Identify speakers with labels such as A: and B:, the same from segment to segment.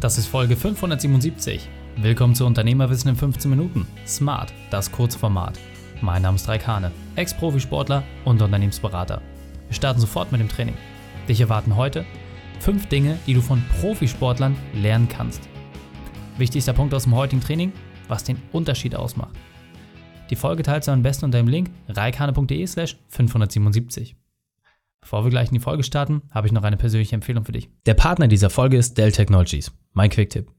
A: Das ist Folge 577. Willkommen zu Unternehmerwissen in 15 Minuten. Smart, das Kurzformat. Mein Name ist Raikane, Ex-Profisportler und Unternehmensberater. Wir starten sofort mit dem Training. Dich erwarten heute fünf Dinge, die du von Profisportlern lernen kannst. Wichtigster Punkt aus dem heutigen Training, was den Unterschied ausmacht. Die Folge teilst du am besten unter dem Link reikane.de slash 577. Bevor wir gleich in die Folge starten, habe ich noch eine persönliche Empfehlung für dich. Der Partner dieser Folge ist Dell Technologies. Mein Quick-Tipp.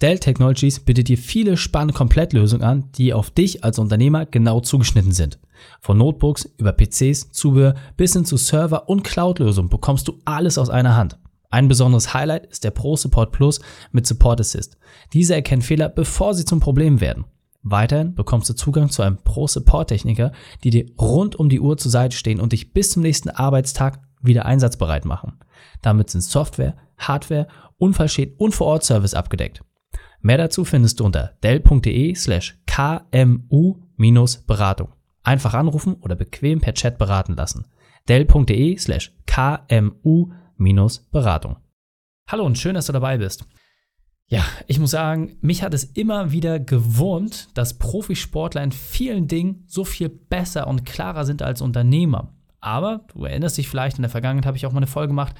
A: Dell Technologies bietet dir viele spannende Komplettlösungen an, die auf dich als Unternehmer genau zugeschnitten sind. Von Notebooks über PCs, Zubehör bis hin zu Server- und Cloud-Lösungen bekommst du alles aus einer Hand. Ein besonderes Highlight ist der Pro Support Plus mit Support Assist. Dieser erkennt Fehler, bevor sie zum Problem werden. Weiterhin bekommst du Zugang zu einem Pro-Support-Techniker, die dir rund um die Uhr zur Seite stehen und dich bis zum nächsten Arbeitstag wieder einsatzbereit machen. Damit sind Software, Hardware, Unfallschäden und Vor-Ort-Service abgedeckt. Mehr dazu findest du unter dell.de slash kmu-beratung. Einfach anrufen oder bequem per Chat beraten lassen. dell.de slash kmu-beratung. Hallo und schön, dass du dabei bist. Ja, ich muss sagen, mich hat es immer wieder gewurmt, dass Profisportler in vielen Dingen so viel besser und klarer sind als Unternehmer. Aber du erinnerst dich vielleicht, in der Vergangenheit habe ich auch mal eine Folge gemacht,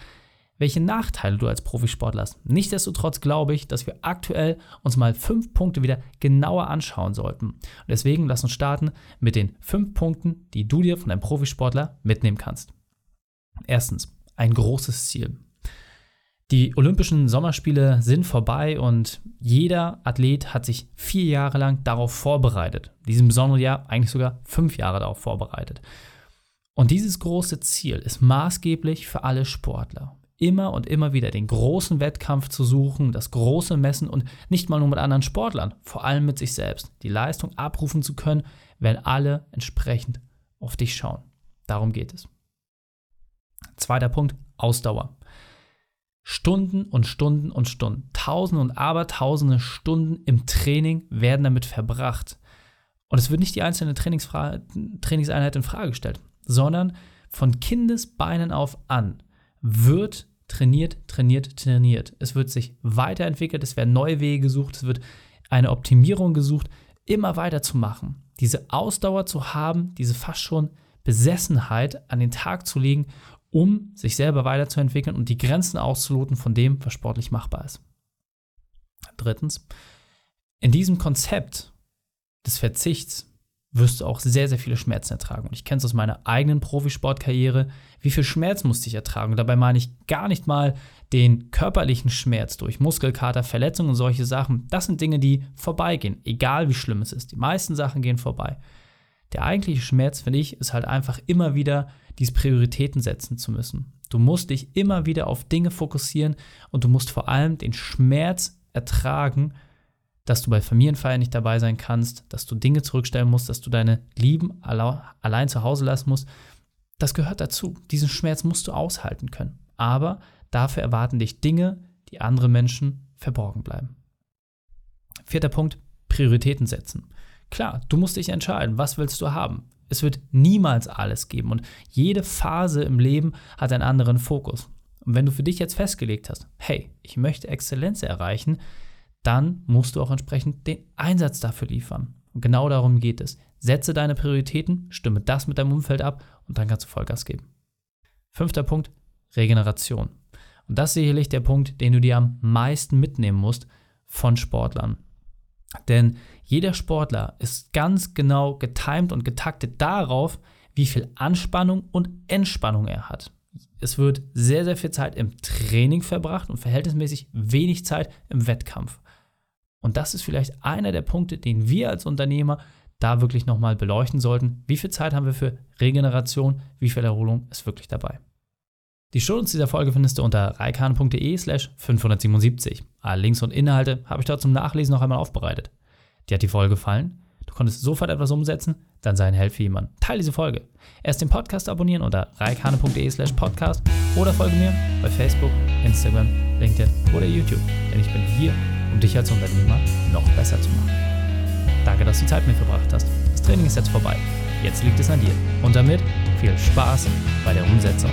A: welche Nachteile du als Profisportler hast. Nichtsdestotrotz glaube ich, dass wir aktuell uns mal fünf Punkte wieder genauer anschauen sollten. Und deswegen lass uns starten mit den fünf Punkten, die du dir von einem Profisportler mitnehmen kannst. Erstens, ein großes Ziel. Die Olympischen Sommerspiele sind vorbei und jeder Athlet hat sich vier Jahre lang darauf vorbereitet. Diesem besonderen Jahr eigentlich sogar fünf Jahre darauf vorbereitet. Und dieses große Ziel ist maßgeblich für alle Sportler. Immer und immer wieder den großen Wettkampf zu suchen, das große Messen und nicht mal nur mit anderen Sportlern, vor allem mit sich selbst, die Leistung abrufen zu können, wenn alle entsprechend auf dich schauen. Darum geht es. Zweiter Punkt, Ausdauer. Stunden und Stunden und Stunden, tausende und abertausende Stunden im Training werden damit verbracht. Und es wird nicht die einzelne Trainingseinheit in Frage gestellt, sondern von Kindesbeinen auf an wird trainiert, trainiert, trainiert. Es wird sich weiterentwickelt, es werden neue Wege gesucht, es wird eine Optimierung gesucht, immer weiter zu machen. Diese Ausdauer zu haben, diese fast schon Besessenheit an den Tag zu legen um sich selber weiterzuentwickeln und die Grenzen auszuloten von dem, was sportlich machbar ist. Drittens, in diesem Konzept des Verzichts wirst du auch sehr, sehr viele Schmerzen ertragen. Und ich kenne es aus meiner eigenen Profisportkarriere. Wie viel Schmerz musste ich ertragen? Und dabei meine ich gar nicht mal den körperlichen Schmerz durch Muskelkater, Verletzungen und solche Sachen. Das sind Dinge, die vorbeigehen, egal wie schlimm es ist. Die meisten Sachen gehen vorbei. Der eigentliche Schmerz, finde ich, ist halt einfach immer wieder diese Prioritäten setzen zu müssen. Du musst dich immer wieder auf Dinge fokussieren und du musst vor allem den Schmerz ertragen, dass du bei Familienfeiern nicht dabei sein kannst, dass du Dinge zurückstellen musst, dass du deine Lieben allein zu Hause lassen musst. Das gehört dazu. Diesen Schmerz musst du aushalten können. Aber dafür erwarten dich Dinge, die andere Menschen verborgen bleiben. Vierter Punkt, Prioritäten setzen. Klar, du musst dich entscheiden, was willst du haben. Es wird niemals alles geben und jede Phase im Leben hat einen anderen Fokus. Und wenn du für dich jetzt festgelegt hast, hey, ich möchte Exzellenz erreichen, dann musst du auch entsprechend den Einsatz dafür liefern. Und genau darum geht es. Setze deine Prioritäten, stimme das mit deinem Umfeld ab und dann kannst du Vollgas geben. Fünfter Punkt, Regeneration. Und das ist sicherlich der Punkt, den du dir am meisten mitnehmen musst von Sportlern. Denn jeder Sportler ist ganz genau getimt und getaktet darauf, wie viel Anspannung und Entspannung er hat. Es wird sehr, sehr viel Zeit im Training verbracht und verhältnismäßig wenig Zeit im Wettkampf. Und das ist vielleicht einer der Punkte, den wir als Unternehmer da wirklich nochmal beleuchten sollten. Wie viel Zeit haben wir für Regeneration? Wie viel Erholung ist wirklich dabei? Die Shownotes dieser Folge findest du unter reikan.de slash 577. Alle Links und Inhalte habe ich dort zum Nachlesen noch einmal aufbereitet. Dir hat die Folge gefallen? Du konntest sofort etwas umsetzen? Dann sei ein Held für jemanden. Teil diese Folge. Erst den Podcast abonnieren unter reikane.de slash podcast oder folge mir bei Facebook, Instagram, LinkedIn oder YouTube. Denn ich bin hier, um dich als Unternehmer noch besser zu machen. Danke, dass du Zeit mit mir verbracht hast. Das Training ist jetzt vorbei. Jetzt liegt es an dir. Und damit viel Spaß bei der Umsetzung.